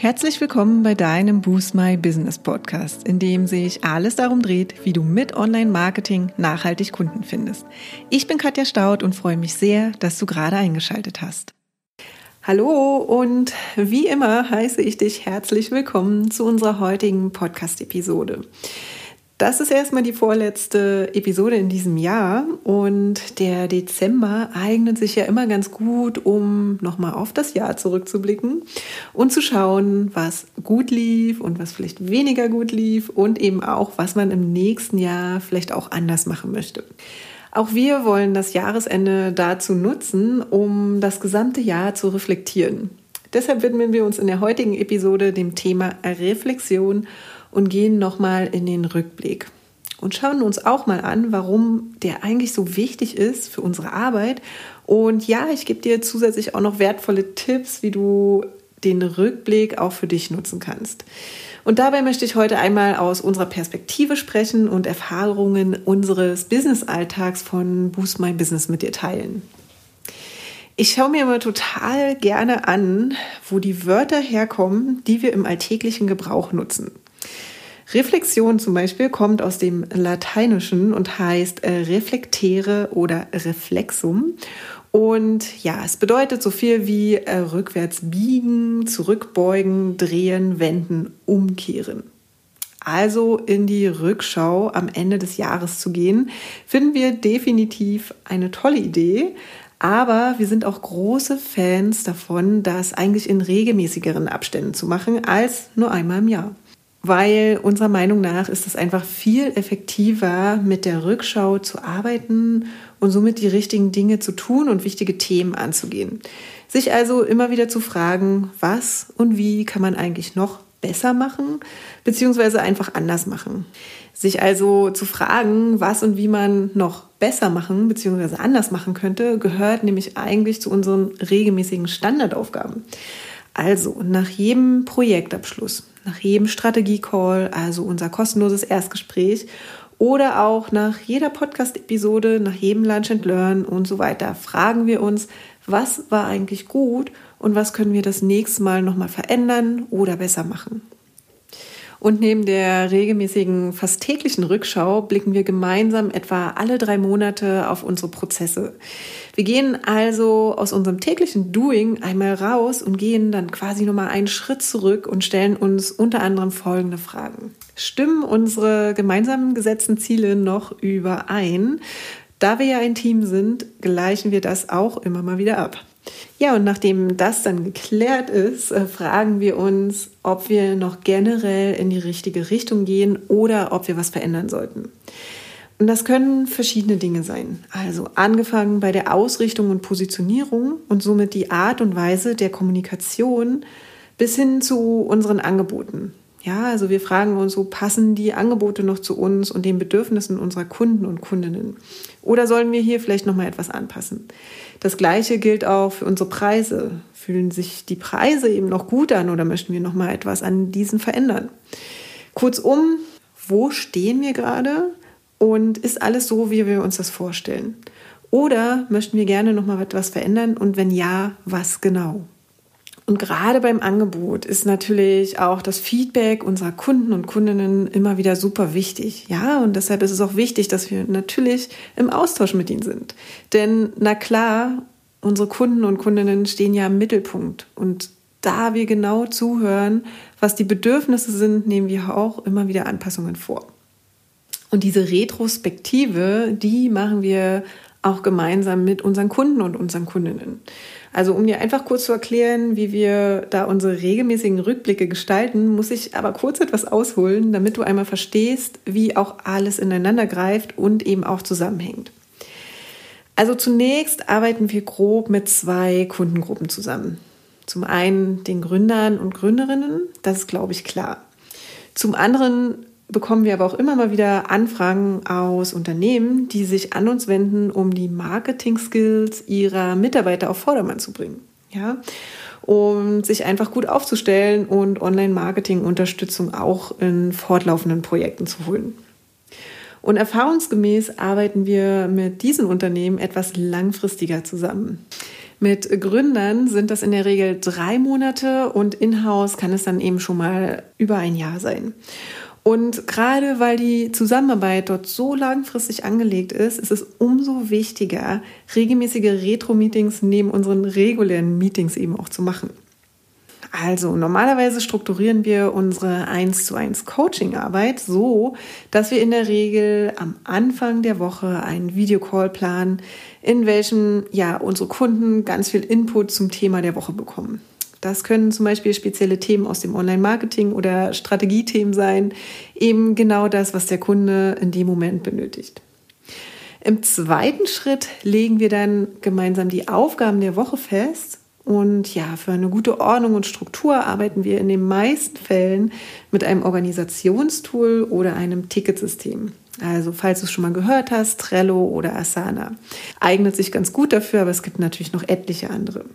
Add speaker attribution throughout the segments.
Speaker 1: Herzlich willkommen bei deinem Boost My Business Podcast, in dem sich alles darum dreht, wie du mit Online-Marketing nachhaltig Kunden findest. Ich bin Katja Staud und freue mich sehr, dass du gerade eingeschaltet hast. Hallo und wie immer heiße ich dich herzlich willkommen zu unserer heutigen Podcast-Episode. Das ist erstmal die vorletzte Episode in diesem Jahr und der Dezember eignet sich ja immer ganz gut, um nochmal auf das Jahr zurückzublicken und zu schauen, was gut lief und was vielleicht weniger gut lief und eben auch, was man im nächsten Jahr vielleicht auch anders machen möchte. Auch wir wollen das Jahresende dazu nutzen, um das gesamte Jahr zu reflektieren. Deshalb widmen wir uns in der heutigen Episode dem Thema Reflexion und gehen nochmal in den Rückblick und schauen uns auch mal an, warum der eigentlich so wichtig ist für unsere Arbeit. Und ja, ich gebe dir zusätzlich auch noch wertvolle Tipps, wie du den Rückblick auch für dich nutzen kannst. Und dabei möchte ich heute einmal aus unserer Perspektive sprechen und Erfahrungen unseres Business-Alltags von Boost My Business mit dir teilen. Ich schaue mir immer total gerne an, wo die Wörter herkommen, die wir im alltäglichen Gebrauch nutzen. Reflexion zum Beispiel kommt aus dem Lateinischen und heißt äh, reflektere oder reflexum. Und ja, es bedeutet so viel wie äh, rückwärts biegen, zurückbeugen, drehen, wenden, umkehren. Also in die Rückschau am Ende des Jahres zu gehen, finden wir definitiv eine tolle Idee. Aber wir sind auch große Fans davon, das eigentlich in regelmäßigeren Abständen zu machen als nur einmal im Jahr weil unserer Meinung nach ist es einfach viel effektiver, mit der Rückschau zu arbeiten und somit die richtigen Dinge zu tun und wichtige Themen anzugehen. Sich also immer wieder zu fragen, was und wie kann man eigentlich noch besser machen, beziehungsweise einfach anders machen. Sich also zu fragen, was und wie man noch besser machen, beziehungsweise anders machen könnte, gehört nämlich eigentlich zu unseren regelmäßigen Standardaufgaben. Also nach jedem Projektabschluss, nach jedem Strategie-Call, also unser kostenloses Erstgespräch oder auch nach jeder Podcast-Episode, nach jedem Lunch and Learn und so weiter, fragen wir uns, was war eigentlich gut und was können wir das nächste Mal nochmal verändern oder besser machen. Und neben der regelmäßigen, fast täglichen Rückschau blicken wir gemeinsam etwa alle drei Monate auf unsere Prozesse. Wir gehen also aus unserem täglichen Doing einmal raus und gehen dann quasi nochmal einen Schritt zurück und stellen uns unter anderem folgende Fragen. Stimmen unsere gemeinsamen gesetzten Ziele noch überein? Da wir ja ein Team sind, gleichen wir das auch immer mal wieder ab. Ja, und nachdem das dann geklärt ist, äh, fragen wir uns, ob wir noch generell in die richtige Richtung gehen oder ob wir was verändern sollten. Und das können verschiedene Dinge sein. Also angefangen bei der Ausrichtung und Positionierung und somit die Art und Weise der Kommunikation bis hin zu unseren Angeboten. Ja, also wir fragen uns so, passen die Angebote noch zu uns und den Bedürfnissen unserer Kunden und Kundinnen? Oder sollen wir hier vielleicht noch mal etwas anpassen? Das gleiche gilt auch für unsere Preise. Fühlen sich die Preise eben noch gut an oder möchten wir noch mal etwas an diesen verändern? Kurzum, wo stehen wir gerade und ist alles so, wie wir uns das vorstellen? Oder möchten wir gerne noch mal etwas verändern und wenn ja, was genau? Und gerade beim Angebot ist natürlich auch das Feedback unserer Kunden und Kundinnen immer wieder super wichtig. Ja, und deshalb ist es auch wichtig, dass wir natürlich im Austausch mit ihnen sind. Denn na klar, unsere Kunden und Kundinnen stehen ja im Mittelpunkt. Und da wir genau zuhören, was die Bedürfnisse sind, nehmen wir auch immer wieder Anpassungen vor. Und diese Retrospektive, die machen wir auch gemeinsam mit unseren Kunden und unseren Kundinnen. Also um dir einfach kurz zu erklären, wie wir da unsere regelmäßigen Rückblicke gestalten, muss ich aber kurz etwas ausholen, damit du einmal verstehst, wie auch alles ineinander greift und eben auch zusammenhängt. Also zunächst arbeiten wir grob mit zwei Kundengruppen zusammen. Zum einen den Gründern und Gründerinnen, das ist, glaube ich, klar. Zum anderen bekommen wir aber auch immer mal wieder Anfragen aus Unternehmen, die sich an uns wenden, um die Marketing-Skills ihrer Mitarbeiter auf Vordermann zu bringen. Ja, um sich einfach gut aufzustellen und Online-Marketing-Unterstützung auch in fortlaufenden Projekten zu holen. Und erfahrungsgemäß arbeiten wir mit diesen Unternehmen etwas langfristiger zusammen. Mit Gründern sind das in der Regel drei Monate und in-house kann es dann eben schon mal über ein Jahr sein. Und gerade weil die Zusammenarbeit dort so langfristig angelegt ist, ist es umso wichtiger, regelmäßige Retro-Meetings neben unseren regulären Meetings eben auch zu machen. Also normalerweise strukturieren wir unsere 1 zu 1 Coaching-Arbeit so, dass wir in der Regel am Anfang der Woche einen Videocall planen, in welchem ja unsere Kunden ganz viel Input zum Thema der Woche bekommen. Das können zum Beispiel spezielle Themen aus dem Online-Marketing oder Strategiethemen sein, eben genau das, was der Kunde in dem Moment benötigt. Im zweiten Schritt legen wir dann gemeinsam die Aufgaben der Woche fest und ja, für eine gute Ordnung und Struktur arbeiten wir in den meisten Fällen mit einem Organisationstool oder einem Ticketsystem. Also, falls du es schon mal gehört hast, Trello oder Asana. Eignet sich ganz gut dafür, aber es gibt natürlich noch etliche andere.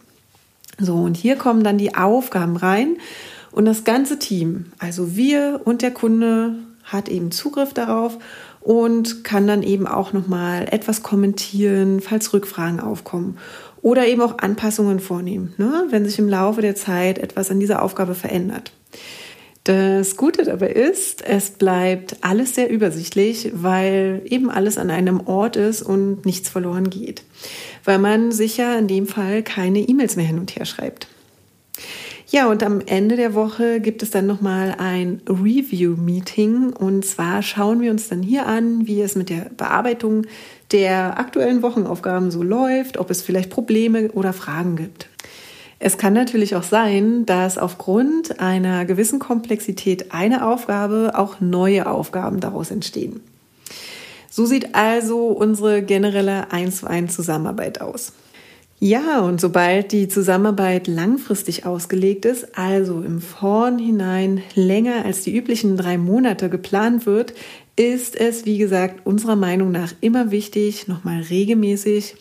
Speaker 1: So, und hier kommen dann die Aufgaben rein. Und das ganze Team, also wir und der Kunde, hat eben Zugriff darauf und kann dann eben auch nochmal etwas kommentieren, falls Rückfragen aufkommen. Oder eben auch Anpassungen vornehmen, ne, wenn sich im Laufe der Zeit etwas an dieser Aufgabe verändert. Das Gute dabei ist, es bleibt alles sehr übersichtlich, weil eben alles an einem Ort ist und nichts verloren geht. Weil man sicher in dem Fall keine E-Mails mehr hin und her schreibt. Ja, und am Ende der Woche gibt es dann nochmal ein Review-Meeting. Und zwar schauen wir uns dann hier an, wie es mit der Bearbeitung der aktuellen Wochenaufgaben so läuft, ob es vielleicht Probleme oder Fragen gibt. Es kann natürlich auch sein, dass aufgrund einer gewissen Komplexität einer Aufgabe auch neue Aufgaben daraus entstehen. So sieht also unsere generelle 1 zu 1 Zusammenarbeit aus. Ja, und sobald die Zusammenarbeit langfristig ausgelegt ist, also im Vornhinein länger als die üblichen drei Monate geplant wird, ist es, wie gesagt, unserer Meinung nach immer wichtig, nochmal regelmäßig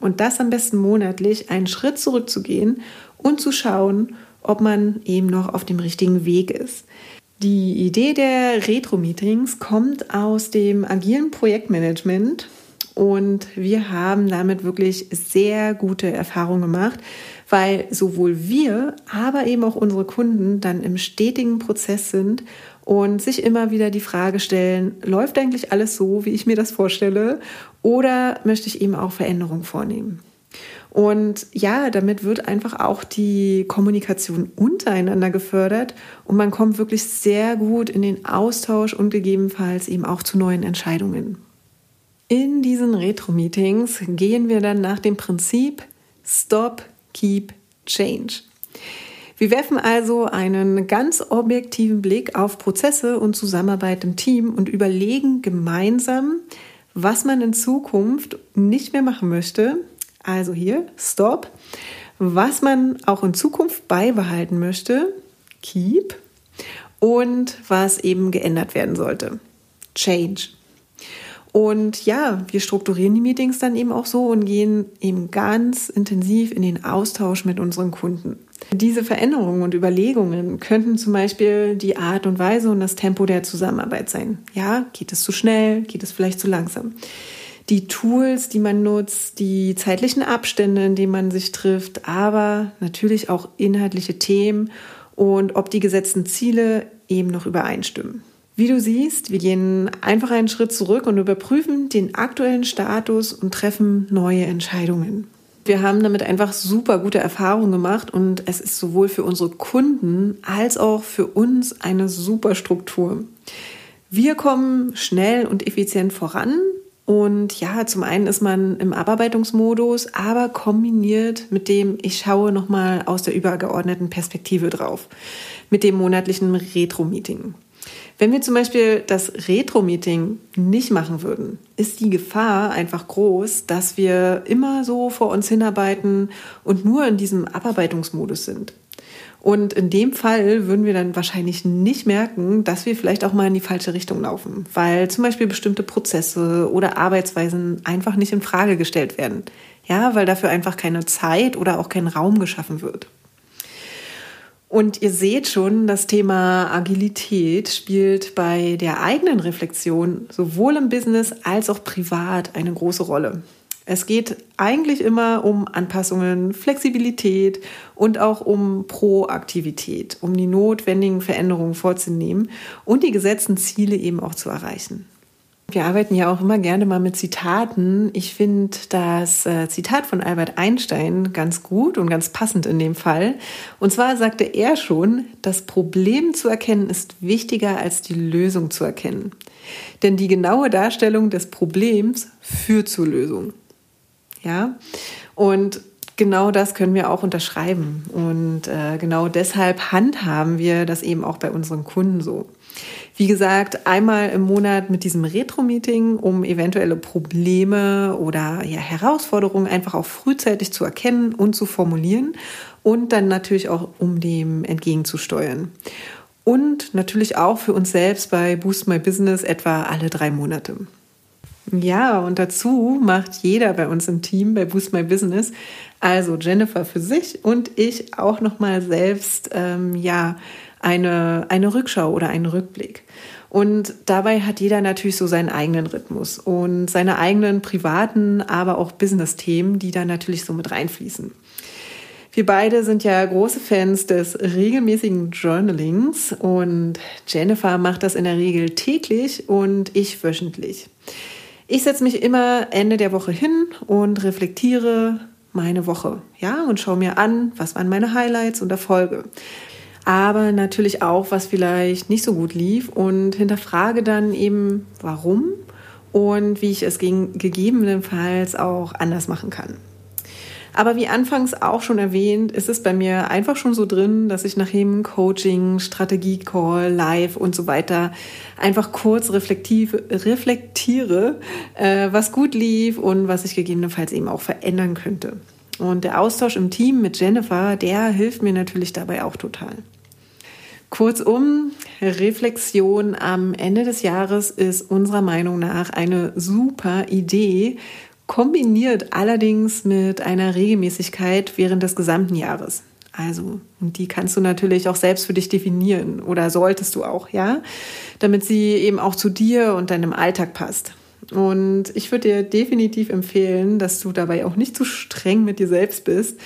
Speaker 1: und das am besten monatlich einen Schritt zurückzugehen und zu schauen, ob man eben noch auf dem richtigen Weg ist. Die Idee der Retro-Meetings kommt aus dem agilen Projektmanagement und wir haben damit wirklich sehr gute Erfahrungen gemacht, weil sowohl wir, aber eben auch unsere Kunden dann im stetigen Prozess sind und sich immer wieder die Frage stellen, läuft eigentlich alles so, wie ich mir das vorstelle, oder möchte ich eben auch Veränderungen vornehmen? Und ja, damit wird einfach auch die Kommunikation untereinander gefördert und man kommt wirklich sehr gut in den Austausch und gegebenenfalls eben auch zu neuen Entscheidungen. In diesen Retro-Meetings gehen wir dann nach dem Prinzip Stop, Keep, Change. Wir werfen also einen ganz objektiven Blick auf Prozesse und Zusammenarbeit im Team und überlegen gemeinsam, was man in Zukunft nicht mehr machen möchte. Also hier, Stop. Was man auch in Zukunft beibehalten möchte, Keep. Und was eben geändert werden sollte, Change. Und ja, wir strukturieren die Meetings dann eben auch so und gehen eben ganz intensiv in den Austausch mit unseren Kunden. Diese Veränderungen und Überlegungen könnten zum Beispiel die Art und Weise und das Tempo der Zusammenarbeit sein. Ja, geht es zu schnell? Geht es vielleicht zu langsam? Die Tools, die man nutzt, die zeitlichen Abstände, in denen man sich trifft, aber natürlich auch inhaltliche Themen und ob die gesetzten Ziele eben noch übereinstimmen. Wie du siehst, wir gehen einfach einen Schritt zurück und überprüfen den aktuellen Status und treffen neue Entscheidungen. Wir haben damit einfach super gute Erfahrungen gemacht und es ist sowohl für unsere Kunden als auch für uns eine super Struktur. Wir kommen schnell und effizient voran und ja, zum einen ist man im Abarbeitungsmodus, aber kombiniert mit dem, ich schaue nochmal aus der übergeordneten Perspektive drauf, mit dem monatlichen Retro-Meeting. Wenn wir zum Beispiel das Retro-Meeting nicht machen würden, ist die Gefahr einfach groß, dass wir immer so vor uns hinarbeiten und nur in diesem Abarbeitungsmodus sind. Und in dem Fall würden wir dann wahrscheinlich nicht merken, dass wir vielleicht auch mal in die falsche Richtung laufen, weil zum Beispiel bestimmte Prozesse oder Arbeitsweisen einfach nicht in Frage gestellt werden. Ja, weil dafür einfach keine Zeit oder auch kein Raum geschaffen wird. Und ihr seht schon, das Thema Agilität spielt bei der eigenen Reflexion sowohl im Business als auch privat eine große Rolle. Es geht eigentlich immer um Anpassungen, Flexibilität und auch um Proaktivität, um die notwendigen Veränderungen vorzunehmen und die gesetzten Ziele eben auch zu erreichen. Wir arbeiten ja auch immer gerne mal mit Zitaten. Ich finde das äh, Zitat von Albert Einstein ganz gut und ganz passend in dem Fall. Und zwar sagte er schon, das Problem zu erkennen ist wichtiger als die Lösung zu erkennen. Denn die genaue Darstellung des Problems führt zur Lösung. Ja, und genau das können wir auch unterschreiben. Und äh, genau deshalb handhaben wir das eben auch bei unseren Kunden so. Wie gesagt, einmal im Monat mit diesem Retro-Meeting, um eventuelle Probleme oder ja, Herausforderungen einfach auch frühzeitig zu erkennen und zu formulieren und dann natürlich auch, um dem entgegenzusteuern. Und natürlich auch für uns selbst bei Boost My Business etwa alle drei Monate. Ja, und dazu macht jeder bei uns im Team bei Boost My Business, also Jennifer für sich und ich auch nochmal selbst, ähm, ja, eine, eine Rückschau oder einen Rückblick. Und dabei hat jeder natürlich so seinen eigenen Rhythmus und seine eigenen privaten, aber auch Business-Themen, die da natürlich so mit reinfließen. Wir beide sind ja große Fans des regelmäßigen Journalings und Jennifer macht das in der Regel täglich und ich wöchentlich. Ich setze mich immer Ende der Woche hin und reflektiere meine Woche, ja, und schaue mir an, was waren meine Highlights und Erfolge. Aber natürlich auch, was vielleicht nicht so gut lief und hinterfrage dann eben, warum und wie ich es gegebenenfalls auch anders machen kann. Aber wie anfangs auch schon erwähnt, ist es bei mir einfach schon so drin, dass ich nach jedem Coaching, Strategie-Call, Live und so weiter einfach kurz reflektiere, äh, was gut lief und was ich gegebenenfalls eben auch verändern könnte. Und der Austausch im Team mit Jennifer, der hilft mir natürlich dabei auch total. Kurzum, Reflexion am Ende des Jahres ist unserer Meinung nach eine super Idee, kombiniert allerdings mit einer Regelmäßigkeit während des gesamten Jahres. Also, und die kannst du natürlich auch selbst für dich definieren oder solltest du auch, ja, damit sie eben auch zu dir und deinem Alltag passt. Und ich würde dir definitiv empfehlen, dass du dabei auch nicht zu streng mit dir selbst bist.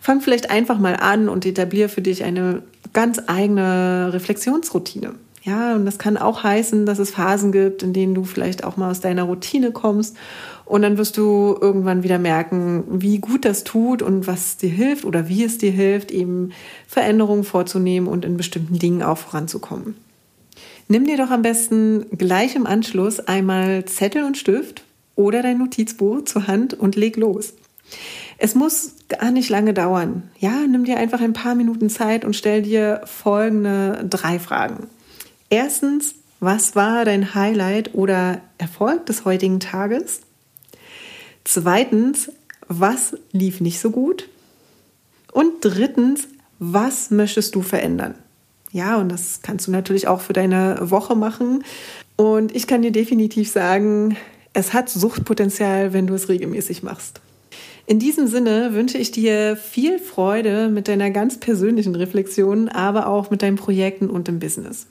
Speaker 1: Fang vielleicht einfach mal an und etabliere für dich eine ganz eigene Reflexionsroutine. Ja, und das kann auch heißen, dass es Phasen gibt, in denen du vielleicht auch mal aus deiner Routine kommst und dann wirst du irgendwann wieder merken, wie gut das tut und was dir hilft oder wie es dir hilft, eben Veränderungen vorzunehmen und in bestimmten Dingen auch voranzukommen. Nimm dir doch am besten gleich im Anschluss einmal Zettel und Stift oder dein Notizbuch zur Hand und leg los. Es muss gar nicht lange dauern. Ja, nimm dir einfach ein paar Minuten Zeit und stell dir folgende drei Fragen. Erstens, was war dein Highlight oder Erfolg des heutigen Tages? Zweitens, was lief nicht so gut? Und drittens, was möchtest du verändern? Ja, und das kannst du natürlich auch für deine Woche machen. Und ich kann dir definitiv sagen, es hat Suchtpotenzial, wenn du es regelmäßig machst. In diesem Sinne wünsche ich dir viel Freude mit deiner ganz persönlichen Reflexion, aber auch mit deinen Projekten und im Business.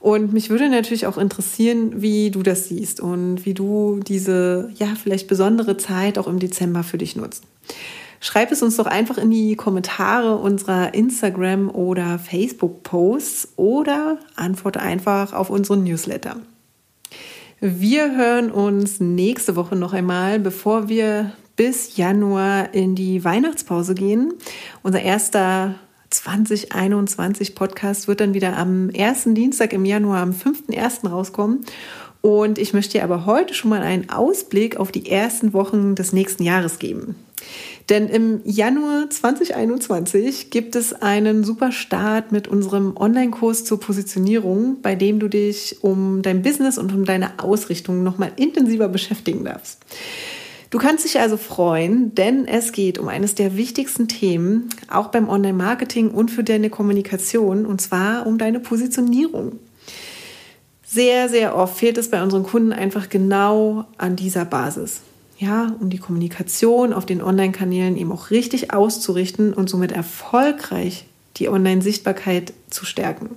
Speaker 1: Und mich würde natürlich auch interessieren, wie du das siehst und wie du diese, ja, vielleicht besondere Zeit auch im Dezember für dich nutzt. Schreib es uns doch einfach in die Kommentare unserer Instagram- oder Facebook-Posts oder antworte einfach auf unseren Newsletter. Wir hören uns nächste Woche noch einmal, bevor wir bis Januar in die Weihnachtspause gehen. Unser erster 2021 Podcast wird dann wieder am ersten Dienstag im Januar, am 5.1. rauskommen. Und ich möchte dir aber heute schon mal einen Ausblick auf die ersten Wochen des nächsten Jahres geben. Denn im Januar 2021 gibt es einen super Start mit unserem Online-Kurs zur Positionierung, bei dem du dich um dein Business und um deine Ausrichtung nochmal intensiver beschäftigen darfst. Du kannst dich also freuen, denn es geht um eines der wichtigsten Themen, auch beim Online-Marketing und für deine Kommunikation, und zwar um deine Positionierung. Sehr, sehr oft fehlt es bei unseren Kunden einfach genau an dieser Basis. Ja, um die Kommunikation auf den Online-Kanälen eben auch richtig auszurichten und somit erfolgreich die Online-Sichtbarkeit zu stärken.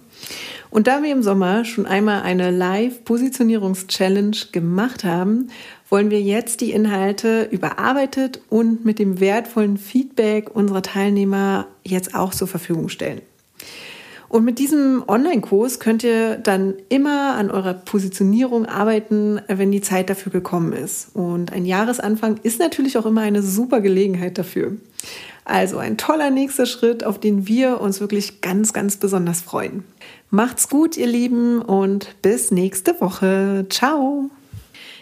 Speaker 1: Und da wir im Sommer schon einmal eine Live-Positionierungs-Challenge gemacht haben, wollen wir jetzt die Inhalte überarbeitet und mit dem wertvollen Feedback unserer Teilnehmer jetzt auch zur Verfügung stellen. Und mit diesem Online-Kurs könnt ihr dann immer an eurer Positionierung arbeiten, wenn die Zeit dafür gekommen ist. Und ein Jahresanfang ist natürlich auch immer eine super Gelegenheit dafür. Also ein toller nächster Schritt, auf den wir uns wirklich ganz, ganz besonders freuen. Macht's gut, ihr Lieben, und bis nächste Woche. Ciao!